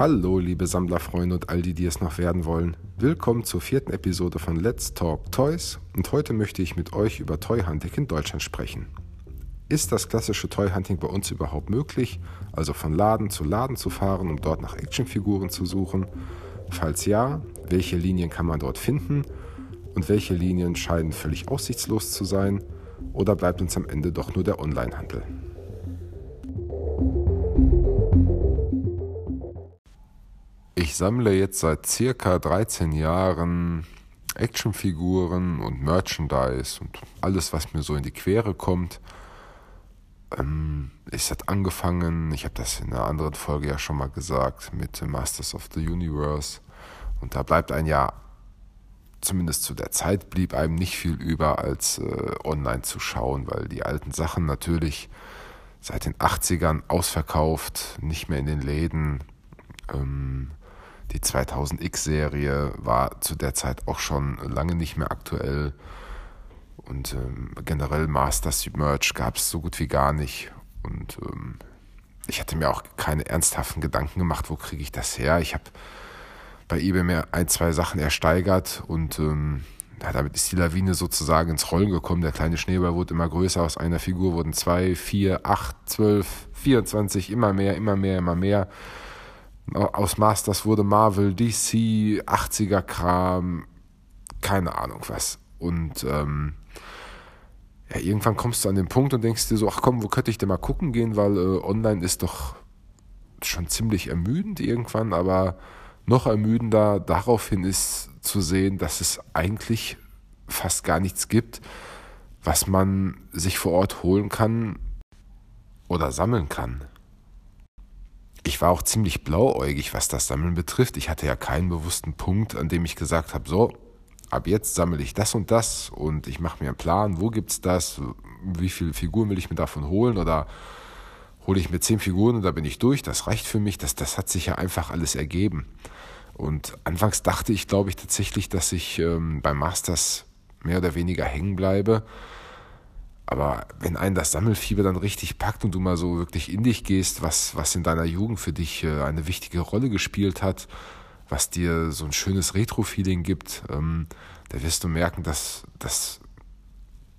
Hallo, liebe Sammlerfreunde und all die, die es noch werden wollen. Willkommen zur vierten Episode von Let's Talk Toys und heute möchte ich mit euch über Toy Hunting in Deutschland sprechen. Ist das klassische Toy Hunting bei uns überhaupt möglich, also von Laden zu Laden zu fahren, um dort nach Actionfiguren zu suchen? Falls ja, welche Linien kann man dort finden und welche Linien scheinen völlig aussichtslos zu sein oder bleibt uns am Ende doch nur der Onlinehandel? Ich sammle jetzt seit circa 13 Jahren Actionfiguren und Merchandise und alles, was mir so in die Quere kommt. Ähm, es hat angefangen, ich habe das in einer anderen Folge ja schon mal gesagt, mit Masters of the Universe. Und da bleibt ein Jahr, zumindest zu der Zeit, blieb einem nicht viel über, als äh, online zu schauen, weil die alten Sachen natürlich seit den 80ern ausverkauft, nicht mehr in den Läden. Ähm, die 2000X-Serie war zu der Zeit auch schon lange nicht mehr aktuell. Und ähm, generell Masters Merch gab es so gut wie gar nicht. Und ähm, ich hatte mir auch keine ernsthaften Gedanken gemacht, wo kriege ich das her. Ich habe bei eBay mir ein, zwei Sachen ersteigert und ähm, ja, damit ist die Lawine sozusagen ins Rollen gekommen. Der kleine Schneeball wurde immer größer. Aus einer Figur wurden zwei, vier, acht, zwölf, 24, immer mehr, immer mehr, immer mehr aus Masters wurde Marvel, DC, 80er Kram, keine Ahnung was. Und ähm, ja, irgendwann kommst du an den Punkt und denkst dir so, ach komm, wo könnte ich denn mal gucken gehen, weil äh, online ist doch schon ziemlich ermüdend irgendwann, aber noch ermüdender daraufhin ist zu sehen, dass es eigentlich fast gar nichts gibt, was man sich vor Ort holen kann oder sammeln kann ich war auch ziemlich blauäugig, was das Sammeln betrifft. Ich hatte ja keinen bewussten Punkt, an dem ich gesagt habe, so, ab jetzt sammle ich das und das und ich mache mir einen Plan, wo gibt's das, wie viele Figuren will ich mir davon holen? Oder hole ich mir zehn Figuren und da bin ich durch, das reicht für mich, das, das hat sich ja einfach alles ergeben. Und anfangs dachte ich, glaube ich, tatsächlich, dass ich ähm, beim Masters mehr oder weniger hängen bleibe aber wenn einen das Sammelfieber dann richtig packt und du mal so wirklich in dich gehst, was, was in deiner Jugend für dich äh, eine wichtige Rolle gespielt hat, was dir so ein schönes Retro-Feeling gibt, ähm, da wirst du merken, dass das,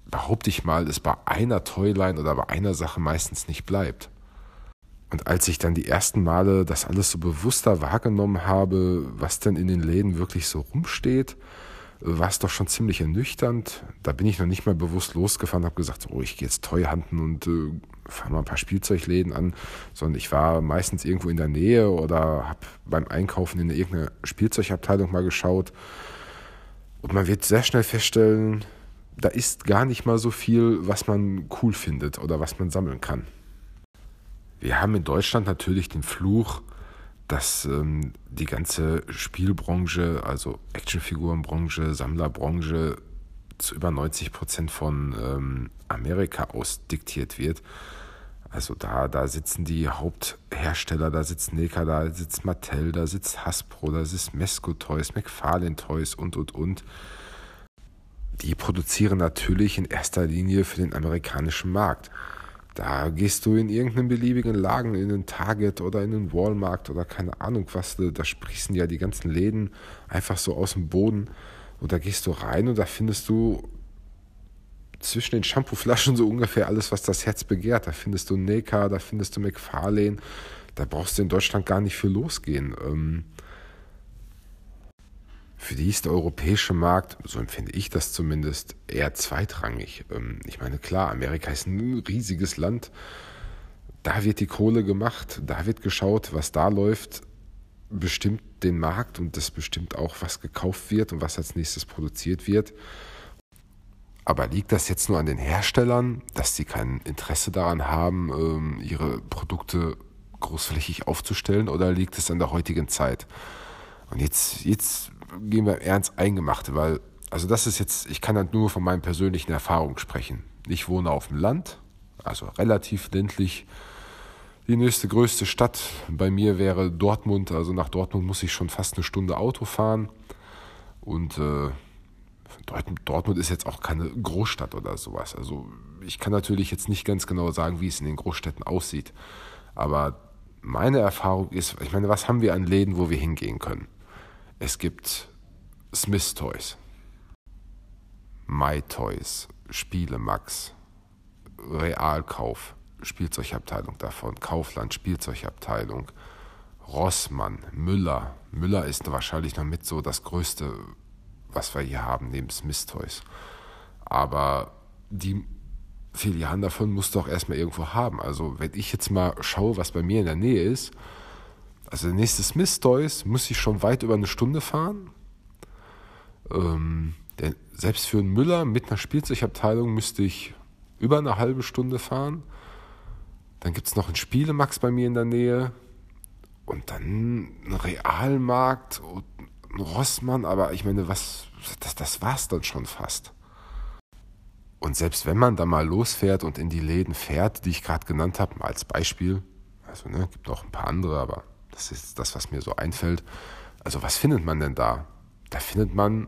behaupte ich mal, es bei einer Toyline oder bei einer Sache meistens nicht bleibt. Und als ich dann die ersten Male das alles so bewusster wahrgenommen habe, was denn in den Läden wirklich so rumsteht, war es doch schon ziemlich ernüchternd. Da bin ich noch nicht mal bewusst losgefahren, habe gesagt, oh, ich gehe jetzt Treuhanden und äh, fahre mal ein paar Spielzeugläden an, sondern ich war meistens irgendwo in der Nähe oder habe beim Einkaufen in irgendeine Spielzeugabteilung mal geschaut. Und man wird sehr schnell feststellen, da ist gar nicht mal so viel, was man cool findet oder was man sammeln kann. Wir haben in Deutschland natürlich den Fluch, dass ähm, die ganze Spielbranche, also Actionfigurenbranche, Sammlerbranche zu über 90 Prozent von ähm, Amerika aus diktiert wird. Also da, da sitzen die Haupthersteller, da sitzt Neka, da sitzt Mattel, da sitzt Hasbro, da sitzt Mesco Toys, McFarlane Toys und, und, und. Die produzieren natürlich in erster Linie für den amerikanischen Markt. Da gehst du in irgendeinen beliebigen Lagen, in den Target oder in den Walmart oder keine Ahnung was, da sprießen ja die ganzen Läden einfach so aus dem Boden. Und da gehst du rein und da findest du zwischen den Shampooflaschen so ungefähr alles, was das Herz begehrt. Da findest du Neka, da findest du McFarlane. Da brauchst du in Deutschland gar nicht für losgehen. Ähm, für die ist der europäische Markt, so empfinde ich das zumindest, eher zweitrangig. Ähm, ich meine, klar, Amerika ist ein riesiges Land. Da wird die Kohle gemacht, da wird geschaut, was da läuft, bestimmt den Markt und das bestimmt auch, was gekauft wird und was als nächstes produziert wird. Aber liegt das jetzt nur an den Herstellern, dass sie kein Interesse daran haben, ähm, ihre Produkte großflächig aufzustellen, oder liegt es an der heutigen Zeit? Und jetzt, jetzt gehen wir ernst Eingemachte, weil, also das ist jetzt, ich kann halt nur von meinen persönlichen Erfahrungen sprechen. Ich wohne auf dem Land, also relativ ländlich. Die nächste größte Stadt bei mir wäre Dortmund. Also nach Dortmund muss ich schon fast eine Stunde Auto fahren. Und äh, Dortmund ist jetzt auch keine Großstadt oder sowas. Also ich kann natürlich jetzt nicht ganz genau sagen, wie es in den Großstädten aussieht. Aber meine Erfahrung ist, ich meine, was haben wir an Läden, wo wir hingehen können? Es gibt Smith Toys, My Toys, Spielemax, Realkauf, Spielzeugabteilung davon, Kaufland, Spielzeugabteilung, Rossmann, Müller. Müller ist wahrscheinlich noch mit so das größte, was wir hier haben, neben Smith Toys. Aber die Filialen davon musst du auch erstmal irgendwo haben. Also, wenn ich jetzt mal schaue, was bei mir in der Nähe ist, also der nächste Smith Toys muss ich schon weit über eine Stunde fahren. Ähm, selbst für einen Müller mit einer Spielzeugabteilung müsste ich über eine halbe Stunde fahren. Dann gibt es noch einen Spielemax bei mir in der Nähe. Und dann einen Realmarkt und einen Rossmann. Aber ich meine, was, das, das war's dann schon fast. Und selbst wenn man da mal losfährt und in die Läden fährt, die ich gerade genannt habe, als Beispiel, also ne, gibt noch ein paar andere, aber das ist das, was mir so einfällt. Also was findet man denn da? Da findet man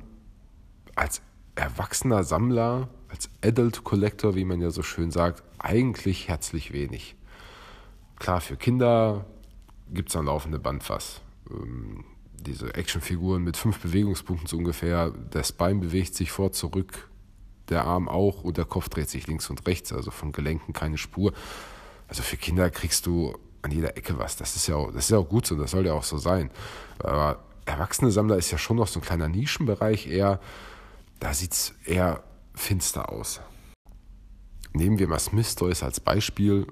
als erwachsener Sammler, als Adult Collector, wie man ja so schön sagt, eigentlich herzlich wenig. Klar, für Kinder gibt es ein laufende Band was. Ähm, diese Actionfiguren mit fünf Bewegungspunkten so ungefähr, das Bein bewegt sich vor, zurück, der Arm auch und der Kopf dreht sich links und rechts, also von Gelenken keine Spur. Also für Kinder kriegst du an jeder Ecke was. Das ist ja auch, das ist auch gut so, das soll ja auch so sein. Aber erwachsene Sammler ist ja schon noch so ein kleiner Nischenbereich eher, da sieht es eher finster aus. Nehmen wir mal Smith Toys als Beispiel.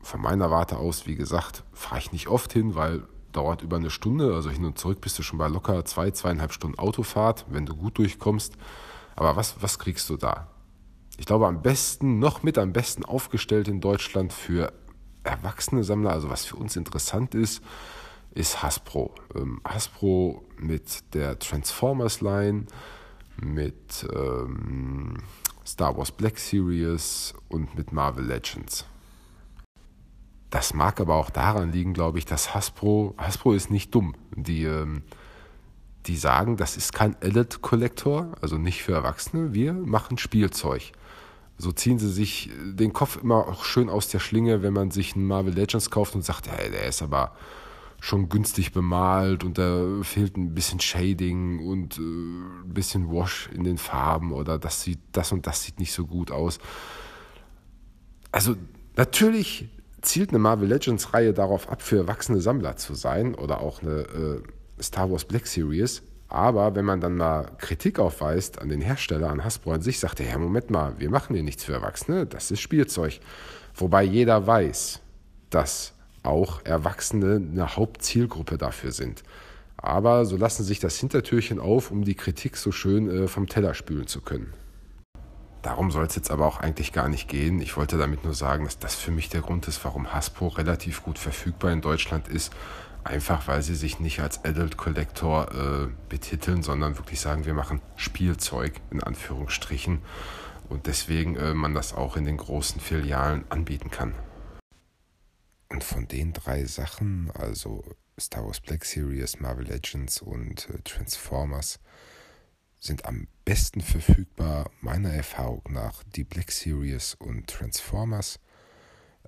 Von meiner Warte aus, wie gesagt, fahre ich nicht oft hin, weil dauert über eine Stunde. Also hin und zurück bist du schon bei locker zwei, zweieinhalb Stunden Autofahrt, wenn du gut durchkommst. Aber was, was kriegst du da? Ich glaube, am besten, noch mit am besten aufgestellt in Deutschland für erwachsene Sammler, also was für uns interessant ist, ist Hasbro. Ähm, Hasbro mit der Transformers Line, mit ähm, Star Wars Black Series und mit Marvel Legends. Das mag aber auch daran liegen, glaube ich, dass Hasbro, Hasbro ist nicht dumm. Die ähm, die sagen, das ist kein Adult Collector, also nicht für Erwachsene, wir machen Spielzeug. So ziehen sie sich den Kopf immer auch schön aus der Schlinge, wenn man sich einen Marvel Legends kauft und sagt, hey, der ist aber schon günstig bemalt und da fehlt ein bisschen Shading und äh, ein bisschen Wash in den Farben oder das sieht das und das sieht nicht so gut aus. Also natürlich zielt eine Marvel Legends Reihe darauf ab, für erwachsene Sammler zu sein oder auch eine äh, Star Wars Black Series. Aber wenn man dann mal Kritik aufweist an den Hersteller, an Hasbro an sich, sagt er, ja, Moment mal, wir machen hier nichts für Erwachsene, das ist Spielzeug. Wobei jeder weiß, dass auch Erwachsene eine Hauptzielgruppe dafür sind. Aber so lassen sich das Hintertürchen auf, um die Kritik so schön äh, vom Teller spülen zu können. Darum soll es jetzt aber auch eigentlich gar nicht gehen. Ich wollte damit nur sagen, dass das für mich der Grund ist, warum Hasbro relativ gut verfügbar in Deutschland ist Einfach weil sie sich nicht als Adult Collector äh, betiteln, sondern wirklich sagen, wir machen Spielzeug in Anführungsstrichen. Und deswegen äh, man das auch in den großen Filialen anbieten kann. Und von den drei Sachen, also Star Wars Black Series, Marvel Legends und äh, Transformers, sind am besten verfügbar, meiner Erfahrung nach, die Black Series und Transformers.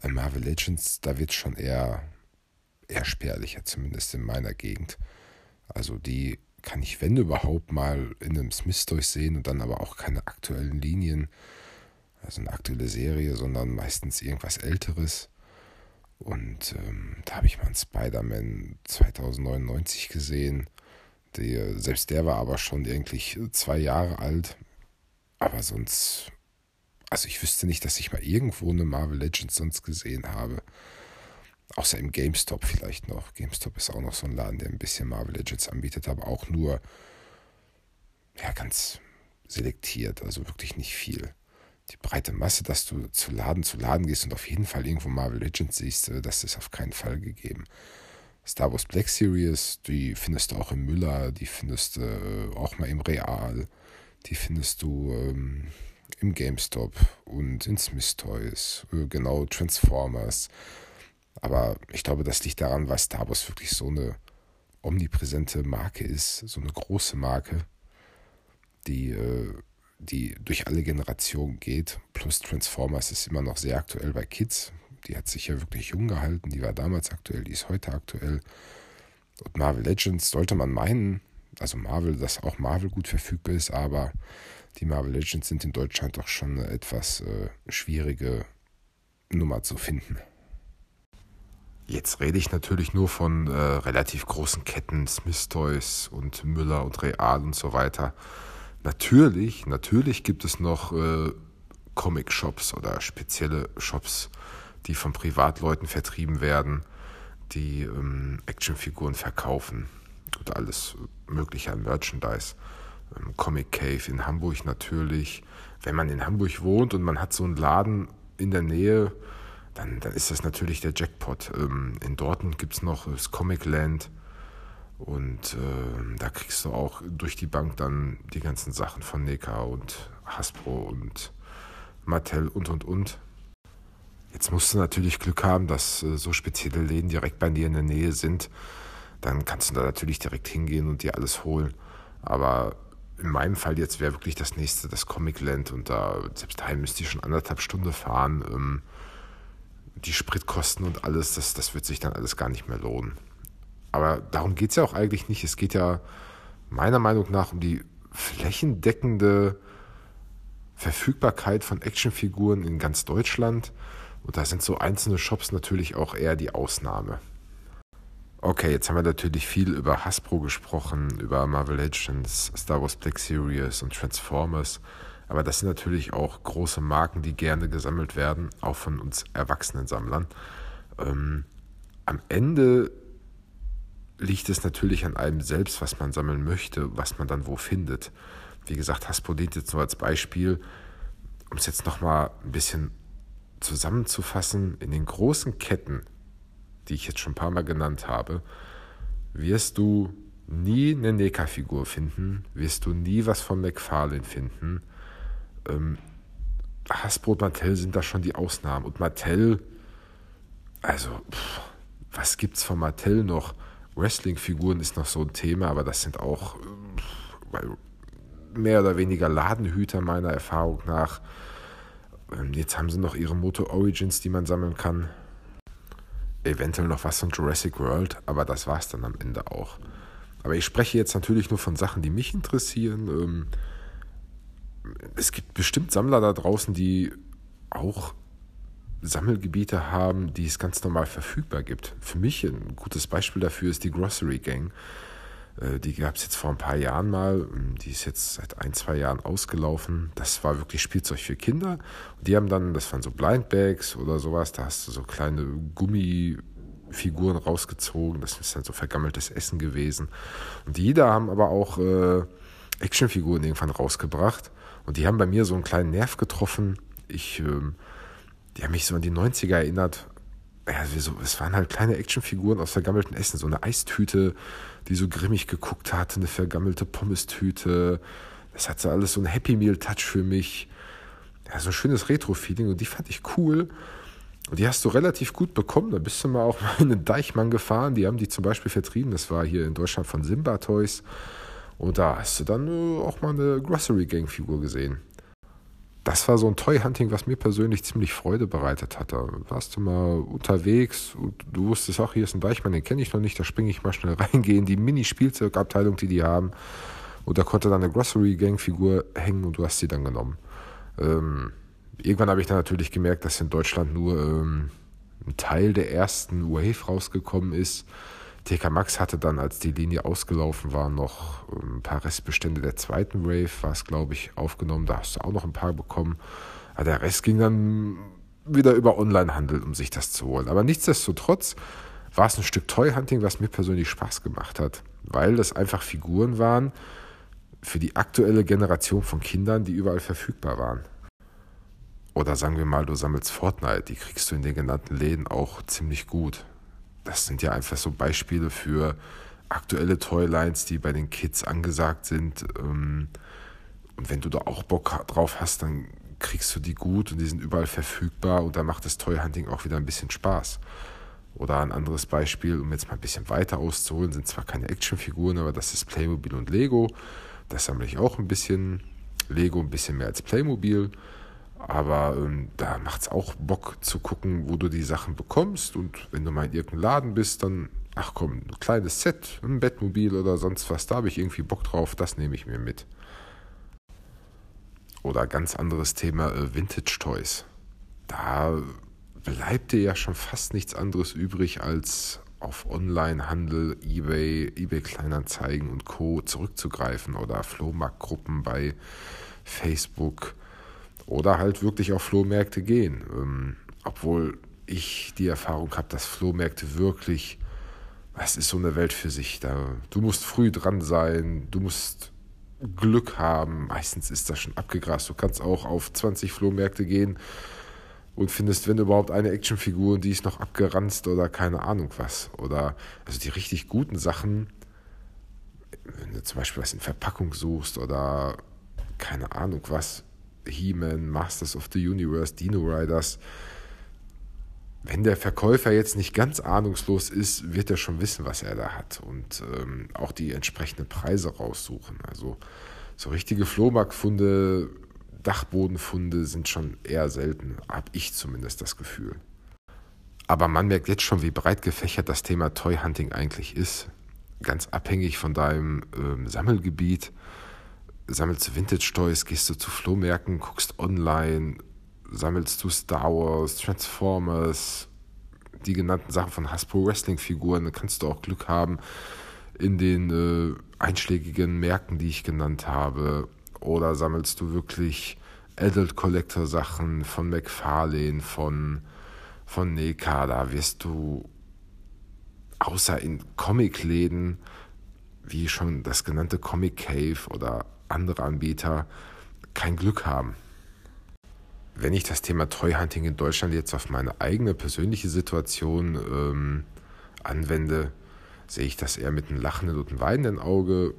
Äh, Marvel Legends, da wird schon eher eher spärlicher, zumindest in meiner Gegend. Also die kann ich, wenn überhaupt, mal in einem Smith durchsehen und dann aber auch keine aktuellen Linien, also eine aktuelle Serie, sondern meistens irgendwas Älteres. Und ähm, da habe ich mal einen Spider-Man 2099 gesehen. Der, selbst der war aber schon eigentlich zwei Jahre alt. Aber sonst, also ich wüsste nicht, dass ich mal irgendwo eine Marvel Legends sonst gesehen habe. Außer im GameStop vielleicht noch. GameStop ist auch noch so ein Laden, der ein bisschen Marvel Legends anbietet, aber auch nur ja, ganz selektiert, also wirklich nicht viel. Die breite Masse, dass du zu Laden zu Laden gehst und auf jeden Fall irgendwo Marvel Legends siehst, äh, das ist auf keinen Fall gegeben. Star Wars Black Series, die findest du auch im Müller, die findest du äh, auch mal im Real, die findest du ähm, im GameStop und in Smith Toys, äh, genau Transformers. Aber ich glaube, das liegt daran, weil Star Wars wirklich so eine omnipräsente Marke ist, so eine große Marke, die, äh, die durch alle Generationen geht. Plus Transformers ist immer noch sehr aktuell bei Kids. Die hat sich ja wirklich jung gehalten. Die war damals aktuell, die ist heute aktuell. Und Marvel Legends sollte man meinen, also Marvel, dass auch Marvel gut verfügbar ist, aber die Marvel Legends sind in Deutschland doch schon eine etwas äh, schwierige Nummer zu finden. Jetzt rede ich natürlich nur von äh, relativ großen Ketten, Smith Toys und Müller und Real und so weiter. Natürlich, natürlich gibt es noch äh, Comic-Shops oder spezielle Shops, die von Privatleuten vertrieben werden, die ähm, Actionfiguren verkaufen oder alles mögliche an Merchandise. Ähm, Comic Cave in Hamburg natürlich. Wenn man in Hamburg wohnt und man hat so einen Laden in der Nähe, dann, dann ist das natürlich der Jackpot. Ähm, in Dortmund gibt es noch das Comic Land und äh, da kriegst du auch durch die Bank dann die ganzen Sachen von Neka und Hasbro und Mattel und und und. Jetzt musst du natürlich Glück haben, dass äh, so spezielle Läden direkt bei dir in der Nähe sind. Dann kannst du da natürlich direkt hingehen und dir alles holen. Aber in meinem Fall jetzt wäre wirklich das nächste das Comic Land und da selbst daheim müsste ich schon anderthalb Stunden fahren. Ähm, die Spritkosten und alles, das, das wird sich dann alles gar nicht mehr lohnen. Aber darum geht es ja auch eigentlich nicht. Es geht ja meiner Meinung nach um die flächendeckende Verfügbarkeit von Actionfiguren in ganz Deutschland. Und da sind so einzelne Shops natürlich auch eher die Ausnahme. Okay, jetzt haben wir natürlich viel über Hasbro gesprochen, über Marvel Legends, Star Wars Black Series und Transformers. Aber das sind natürlich auch große Marken, die gerne gesammelt werden, auch von uns erwachsenen Sammlern. Ähm, am Ende liegt es natürlich an einem selbst, was man sammeln möchte, was man dann wo findet. Wie gesagt, Hasbro dient jetzt nur als Beispiel, um es jetzt nochmal ein bisschen zusammenzufassen. In den großen Ketten, die ich jetzt schon ein paar Mal genannt habe, wirst du nie eine NECA-Figur finden, wirst du nie was von McFarlane finden, ähm, Hasbro und Mattel sind da schon die Ausnahmen. Und Mattel, also, pff, was gibt's von Mattel noch? Wrestling-Figuren ist noch so ein Thema, aber das sind auch pff, mehr oder weniger Ladenhüter meiner Erfahrung nach. Ähm, jetzt haben sie noch ihre Moto Origins, die man sammeln kann. Eventuell noch was von Jurassic World, aber das war's dann am Ende auch. Aber ich spreche jetzt natürlich nur von Sachen, die mich interessieren. Ähm, es gibt bestimmt Sammler da draußen, die auch Sammelgebiete haben, die es ganz normal verfügbar gibt. Für mich ein gutes Beispiel dafür ist die Grocery Gang. Äh, die gab es jetzt vor ein paar Jahren mal. Die ist jetzt seit ein, zwei Jahren ausgelaufen. Das war wirklich Spielzeug für Kinder. die haben dann, das waren so Blindbags oder sowas, da hast du so kleine Gummifiguren rausgezogen. Das ist dann so vergammeltes Essen gewesen. Und die da haben aber auch äh, Actionfiguren irgendwann rausgebracht. Und die haben bei mir so einen kleinen Nerv getroffen. Ich, ähm, die haben mich so an die 90er erinnert. Ja, so, es waren halt kleine Actionfiguren aus vergammelten Essen. So eine Eistüte, die so grimmig geguckt hatte, eine vergammelte Pommestüte. Das hatte alles so einen Happy Meal-Touch für mich. Ja, so ein schönes Retro-Feeling und die fand ich cool. Und die hast du relativ gut bekommen. Da bist du mal auch mal in den Deichmann gefahren. Die haben die zum Beispiel vertrieben. Das war hier in Deutschland von Simba Toys. Und da hast du dann äh, auch mal eine Grocery Gang Figur gesehen. Das war so ein Toy Hunting, was mir persönlich ziemlich Freude bereitet hat. Da warst du mal unterwegs und du wusstest auch, hier ist ein Deichmann, den kenne ich noch nicht, da springe ich mal schnell reingehen. Die Mini-Spielzeugabteilung, die die haben. Und da konnte dann eine Grocery Gang Figur hängen und du hast sie dann genommen. Ähm, irgendwann habe ich dann natürlich gemerkt, dass in Deutschland nur ähm, ein Teil der ersten Wave rausgekommen ist. TK Max hatte dann, als die Linie ausgelaufen war, noch ein paar Restbestände der zweiten Wave, war es, glaube ich, aufgenommen. Da hast du auch noch ein paar bekommen. Aber der Rest ging dann wieder über Onlinehandel, um sich das zu holen. Aber nichtsdestotrotz war es ein Stück Toy Hunting, was mir persönlich Spaß gemacht hat, weil das einfach Figuren waren für die aktuelle Generation von Kindern, die überall verfügbar waren. Oder sagen wir mal, du sammelst Fortnite, die kriegst du in den genannten Läden auch ziemlich gut das sind ja einfach so Beispiele für aktuelle Toylines, die bei den Kids angesagt sind. Ähm, und wenn du da auch Bock drauf hast, dann kriegst du die gut und die sind überall verfügbar und dann macht das Toy Hunting auch wieder ein bisschen Spaß. Oder ein anderes Beispiel, um jetzt mal ein bisschen weiter auszuholen, sind zwar keine Actionfiguren, aber das ist Playmobil und Lego. Das sammle ich auch ein bisschen. Lego ein bisschen mehr als Playmobil. Aber ähm, da macht es auch Bock zu gucken, wo du die Sachen bekommst. Und wenn du mal in irgendeinem Laden bist, dann, ach komm, ein kleines Set, ein Bettmobil oder sonst was, da habe ich irgendwie Bock drauf, das nehme ich mir mit. Oder ganz anderes Thema, äh, Vintage Toys. Da bleibt dir ja schon fast nichts anderes übrig, als auf Onlinehandel, eBay, eBay Kleinanzeigen und Co. zurückzugreifen oder Flohmarktgruppen bei Facebook oder halt wirklich auf Flohmärkte gehen. Ähm, obwohl ich die Erfahrung habe, dass Flohmärkte wirklich, das ist so eine Welt für sich. Da, du musst früh dran sein, du musst Glück haben. Meistens ist das schon abgegrast. Du kannst auch auf 20 Flohmärkte gehen und findest, wenn überhaupt, eine Actionfigur, die ist noch abgeranzt oder keine Ahnung was. Oder also die richtig guten Sachen, wenn du zum Beispiel was in Verpackung suchst oder keine Ahnung was, He-Man, Masters of the Universe, Dino Riders. Wenn der Verkäufer jetzt nicht ganz ahnungslos ist, wird er schon wissen, was er da hat und ähm, auch die entsprechenden Preise raussuchen. Also so richtige Flohmarktfunde, Dachbodenfunde sind schon eher selten, habe ich zumindest das Gefühl. Aber man merkt jetzt schon, wie breit gefächert das Thema Toy Hunting eigentlich ist. Ganz abhängig von deinem ähm, Sammelgebiet sammelst du Vintage-Toys, gehst du zu Flohmärkten, guckst online, sammelst du Star Wars, Transformers, die genannten Sachen von Hasbro Wrestling-Figuren, dann kannst du auch Glück haben in den äh, einschlägigen Märkten, die ich genannt habe. Oder sammelst du wirklich Adult Collector Sachen von McFarlane, von, von NECA, da wirst du außer in Comicläden, wie schon das genannte Comic Cave oder andere Anbieter kein Glück haben. Wenn ich das Thema Treuhunting in Deutschland jetzt auf meine eigene persönliche Situation ähm, anwende, sehe ich das eher mit einem lachenden und einem weinenden Auge.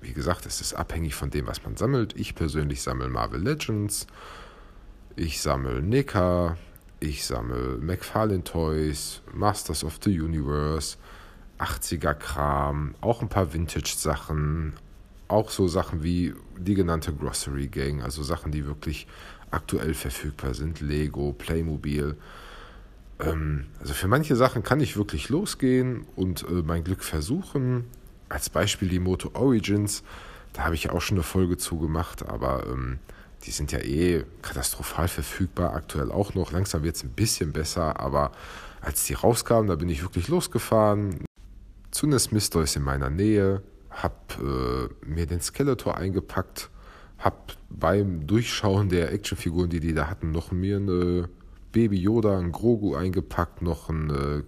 Wie gesagt, es ist abhängig von dem, was man sammelt. Ich persönlich sammle Marvel Legends, ich sammle NECA, ich sammle McFarlane Toys, Masters of the Universe, 80er Kram, auch ein paar Vintage-Sachen, auch so Sachen wie die genannte Grocery Gang, also Sachen, die wirklich aktuell verfügbar sind, Lego, Playmobil. Ähm, also für manche Sachen kann ich wirklich losgehen und äh, mein Glück versuchen. Als Beispiel die Moto Origins, da habe ich auch schon eine Folge zu gemacht, aber ähm, die sind ja eh katastrophal verfügbar, aktuell auch noch. Langsam wird es ein bisschen besser, aber als die rauskamen, da bin ich wirklich losgefahren. Zu einer in meiner Nähe, habe äh, mir den Skeletor eingepackt, habe beim Durchschauen der Actionfiguren, die die da hatten, noch mir eine Baby Yoda, ein Grogu eingepackt, noch ein, äh,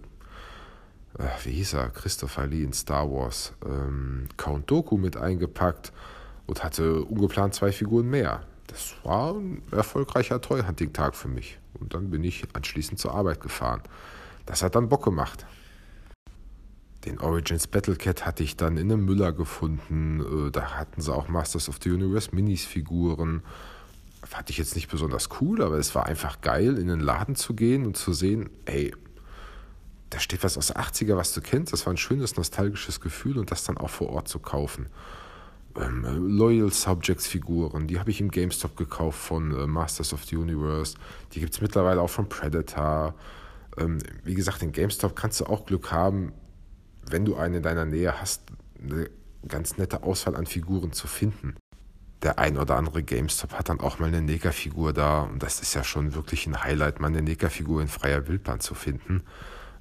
äh, wie hieß er, Christopher Lee in Star Wars, ähm, Count Doku mit eingepackt und hatte ungeplant zwei Figuren mehr. Das war ein erfolgreicher Toy-Hunting-Tag für mich. Und dann bin ich anschließend zur Arbeit gefahren. Das hat dann Bock gemacht. Den Origins Battlecat hatte ich dann in einem Müller gefunden. Äh, da hatten sie auch Masters of the Universe Minis Figuren. Fand ich jetzt nicht besonders cool, aber es war einfach geil, in den Laden zu gehen und zu sehen, ey, da steht was aus 80er, was du kennst. Das war ein schönes, nostalgisches Gefühl und das dann auch vor Ort zu kaufen. Ähm, Loyal Subjects Figuren, die habe ich im GameStop gekauft von äh, Masters of the Universe. Die gibt es mittlerweile auch von Predator. Ähm, wie gesagt, in GameStop kannst du auch Glück haben, wenn du einen in deiner Nähe hast, eine ganz nette Auswahl an Figuren zu finden. Der ein oder andere GameStop hat dann auch mal eine Neger-Figur da und das ist ja schon wirklich ein Highlight, mal eine Neger-Figur in freier Wildbahn zu finden,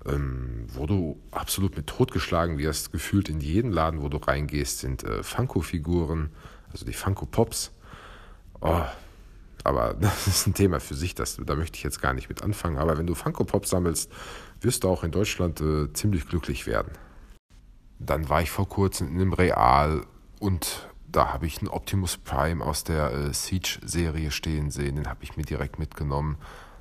ähm, wo du absolut mit totgeschlagen wirst. Gefühlt in jedem Laden, wo du reingehst, sind äh, Funko-Figuren, also die Funko-Pops. Oh, aber das ist ein Thema für sich, das, da möchte ich jetzt gar nicht mit anfangen. Aber wenn du Funko-Pops sammelst, wirst du auch in Deutschland äh, ziemlich glücklich werden. Dann war ich vor kurzem in einem Real und da habe ich einen Optimus Prime aus der äh, Siege-Serie stehen sehen. Den habe ich mir direkt mitgenommen.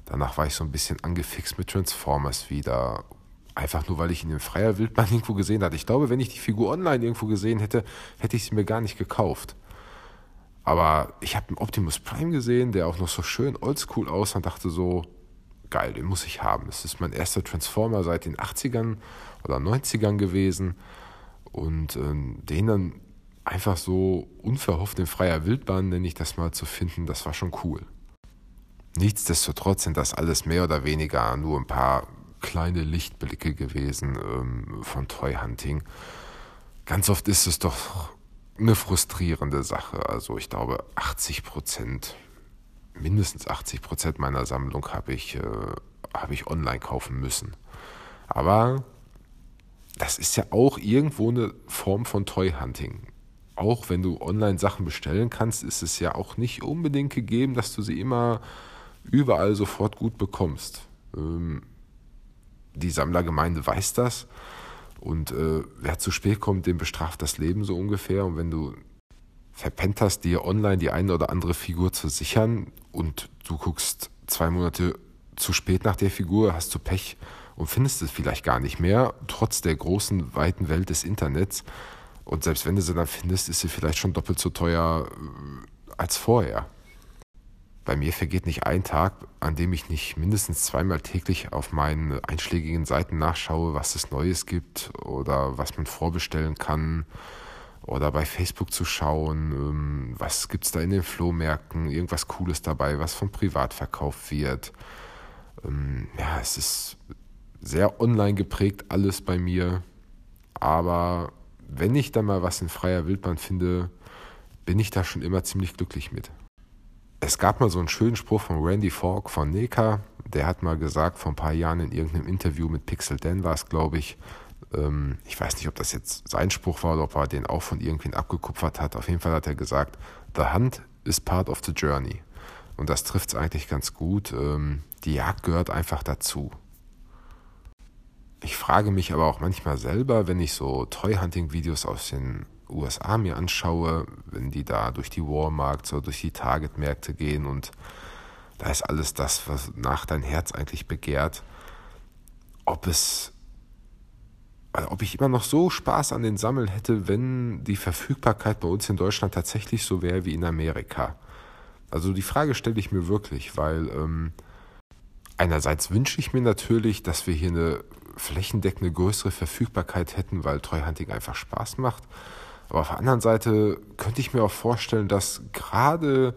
Danach war ich so ein bisschen angefixt mit Transformers wieder. Einfach nur, weil ich ihn in freier Wildbahn irgendwo gesehen hatte. Ich glaube, wenn ich die Figur online irgendwo gesehen hätte, hätte ich sie mir gar nicht gekauft. Aber ich habe einen Optimus Prime gesehen, der auch noch so schön oldschool aussah und dachte so, geil, den muss ich haben. Das ist mein erster Transformer seit den 80ern oder 90ern gewesen. Und äh, den dann einfach so unverhofft in freier Wildbahn, nenne ich das mal, zu finden, das war schon cool. Nichtsdestotrotz sind das alles mehr oder weniger nur ein paar kleine Lichtblicke gewesen ähm, von Toy Hunting. Ganz oft ist es doch eine frustrierende Sache. Also ich glaube, 80 Prozent, mindestens 80 Prozent meiner Sammlung habe ich, äh, hab ich online kaufen müssen. Aber das ist ja auch irgendwo eine Form von Toy Hunting. Auch wenn du online Sachen bestellen kannst, ist es ja auch nicht unbedingt gegeben, dass du sie immer überall sofort gut bekommst. Ähm, die Sammlergemeinde weiß das. Und äh, wer zu spät kommt, dem bestraft das Leben so ungefähr. Und wenn du verpennt hast, dir online die eine oder andere Figur zu sichern und du guckst zwei Monate zu spät nach der Figur, hast du Pech und findest es vielleicht gar nicht mehr, trotz der großen, weiten Welt des Internets. Und selbst wenn du sie dann findest, ist sie vielleicht schon doppelt so teuer äh, als vorher. Bei mir vergeht nicht ein Tag, an dem ich nicht mindestens zweimal täglich auf meinen einschlägigen Seiten nachschaue, was es Neues gibt oder was man vorbestellen kann. Oder bei Facebook zu schauen, ähm, was gibt es da in den Flohmärkten, irgendwas Cooles dabei, was vom Privat verkauft wird. Ähm, ja, es ist sehr online geprägt alles bei mir. Aber wenn ich dann mal was in freier Wildbahn finde, bin ich da schon immer ziemlich glücklich mit. Es gab mal so einen schönen Spruch von Randy Falk von Neka, der hat mal gesagt, vor ein paar Jahren in irgendeinem Interview mit Pixel Dan war es, glaube ich, ähm, ich weiß nicht, ob das jetzt sein Spruch war oder ob er den auch von irgendwen abgekupfert hat. Auf jeden Fall hat er gesagt, The Hunt is part of the journey. Und das trifft es eigentlich ganz gut. Ähm, die Jagd gehört einfach dazu. Ich frage mich aber auch manchmal selber, wenn ich so Toy-Hunting-Videos aus den USA mir anschaue, wenn die da durch die Walmarts oder durch die Target-Märkte gehen und da ist alles das, was nach dein Herz eigentlich begehrt, ob es, also ob ich immer noch so Spaß an den Sammeln hätte, wenn die Verfügbarkeit bei uns in Deutschland tatsächlich so wäre wie in Amerika. Also die Frage stelle ich mir wirklich, weil ähm, einerseits wünsche ich mir natürlich, dass wir hier eine flächendeckende größere Verfügbarkeit hätten, weil Treuhanding einfach Spaß macht. Aber auf der anderen Seite könnte ich mir auch vorstellen, dass gerade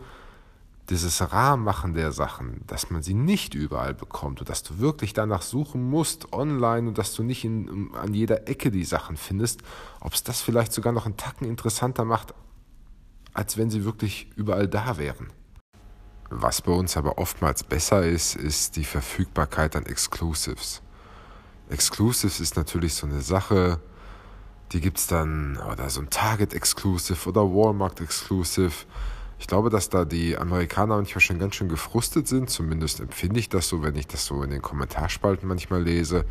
dieses Rahmenmachen der Sachen, dass man sie nicht überall bekommt und dass du wirklich danach suchen musst online und dass du nicht in, an jeder Ecke die Sachen findest, ob es das vielleicht sogar noch einen Tacken interessanter macht, als wenn sie wirklich überall da wären. Was bei uns aber oftmals besser ist, ist die Verfügbarkeit an Exclusives. Exclusives ist natürlich so eine Sache, die gibt es dann, oder so ein Target Exclusive oder Walmart Exclusive. Ich glaube, dass da die Amerikaner manchmal schon ganz schön gefrustet sind. Zumindest empfinde ich das so, wenn ich das so in den Kommentarspalten manchmal lese.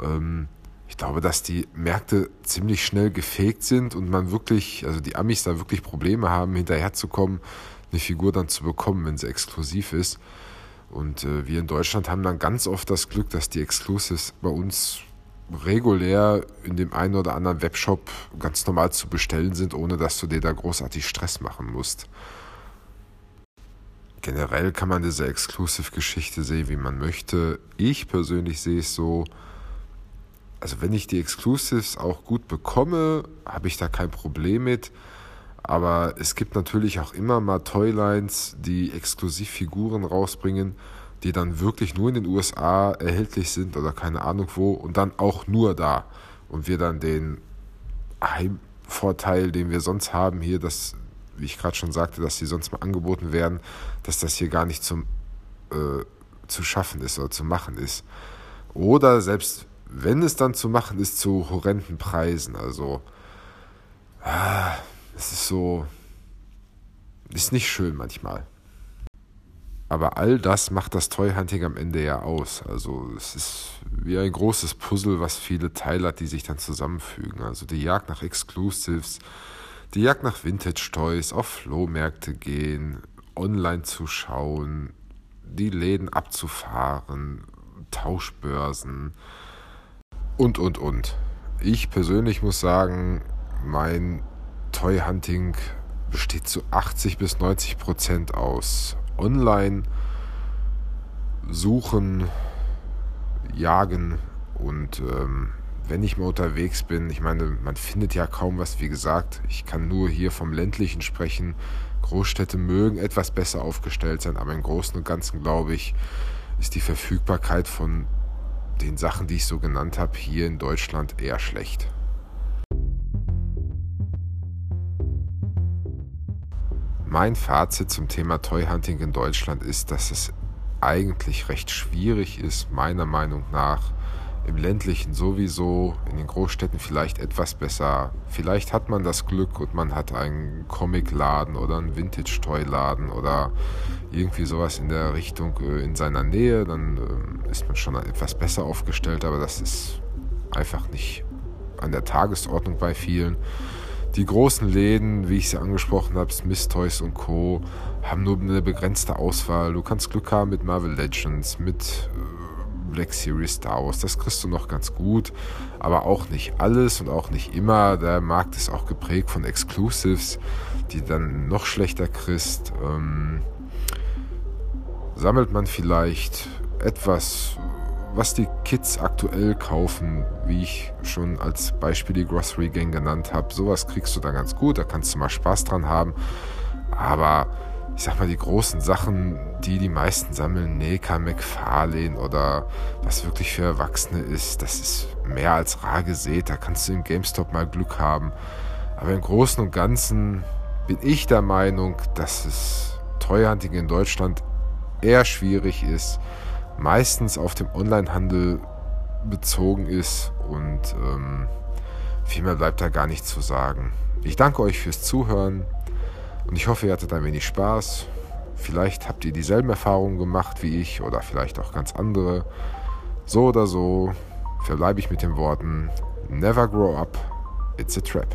Ähm, ich glaube, dass die Märkte ziemlich schnell gefegt sind und man wirklich, also die Amis da wirklich Probleme haben, hinterherzukommen, eine Figur dann zu bekommen, wenn sie exklusiv ist. Und äh, wir in Deutschland haben dann ganz oft das Glück, dass die Exclusives bei uns regulär in dem einen oder anderen Webshop ganz normal zu bestellen sind, ohne dass du dir da großartig Stress machen musst. Generell kann man diese Exclusive-Geschichte sehen, wie man möchte. Ich persönlich sehe es so, also wenn ich die Exclusives auch gut bekomme, habe ich da kein Problem mit. Aber es gibt natürlich auch immer mal Toylines, die Exklusivfiguren rausbringen, die dann wirklich nur in den USA erhältlich sind oder keine Ahnung wo und dann auch nur da. Und wir dann den Heimvorteil, den wir sonst haben hier, dass, wie ich gerade schon sagte, dass die sonst mal angeboten werden, dass das hier gar nicht zum äh, zu schaffen ist oder zu machen ist. Oder selbst wenn es dann zu machen ist, zu horrenden Preisen. Also, ah, es ist so, ist nicht schön manchmal. Aber all das macht das Toy Hunting am Ende ja aus. Also es ist wie ein großes Puzzle, was viele Teile hat, die sich dann zusammenfügen. Also die Jagd nach Exclusives, die Jagd nach Vintage Toys, auf Flohmärkte gehen, online zu schauen, die Läden abzufahren, Tauschbörsen und, und, und. Ich persönlich muss sagen, mein Toy Hunting besteht zu 80 bis 90 Prozent aus online suchen, jagen und ähm, wenn ich mal unterwegs bin, ich meine, man findet ja kaum was, wie gesagt, ich kann nur hier vom ländlichen sprechen, Großstädte mögen etwas besser aufgestellt sein, aber im Großen und Ganzen glaube ich, ist die Verfügbarkeit von den Sachen, die ich so genannt habe, hier in Deutschland eher schlecht. Mein Fazit zum Thema Toy Hunting in Deutschland ist, dass es eigentlich recht schwierig ist, meiner Meinung nach, im ländlichen sowieso, in den Großstädten vielleicht etwas besser. Vielleicht hat man das Glück und man hat einen Comicladen oder einen Vintage-Toy-Laden oder irgendwie sowas in der Richtung äh, in seiner Nähe, dann äh, ist man schon etwas besser aufgestellt, aber das ist einfach nicht an der Tagesordnung bei vielen. Die großen Läden, wie ich sie angesprochen habe, Smith Toys und Co., haben nur eine begrenzte Auswahl. Du kannst Glück haben mit Marvel Legends, mit äh, Black Series Star Wars, das kriegst du noch ganz gut, aber auch nicht alles und auch nicht immer. Der Markt ist auch geprägt von Exclusives, die dann noch schlechter kriegst. Ähm, sammelt man vielleicht etwas was die Kids aktuell kaufen, wie ich schon als Beispiel die Grocery Gang genannt habe, sowas kriegst du da ganz gut, da kannst du mal Spaß dran haben. Aber ich sag mal, die großen Sachen, die die meisten sammeln, Neka McFarlane oder was wirklich für Erwachsene ist, das ist mehr als rar gesät. Da kannst du im GameStop mal Glück haben. Aber im Großen und Ganzen bin ich der Meinung, dass es Treuhanding in Deutschland eher schwierig ist meistens auf dem Onlinehandel bezogen ist und ähm, viel mehr bleibt da gar nicht zu sagen. Ich danke euch fürs Zuhören und ich hoffe, ihr hattet ein wenig Spaß. Vielleicht habt ihr dieselben Erfahrungen gemacht wie ich oder vielleicht auch ganz andere. So oder so verbleibe ich mit den Worten Never grow up, it's a trap.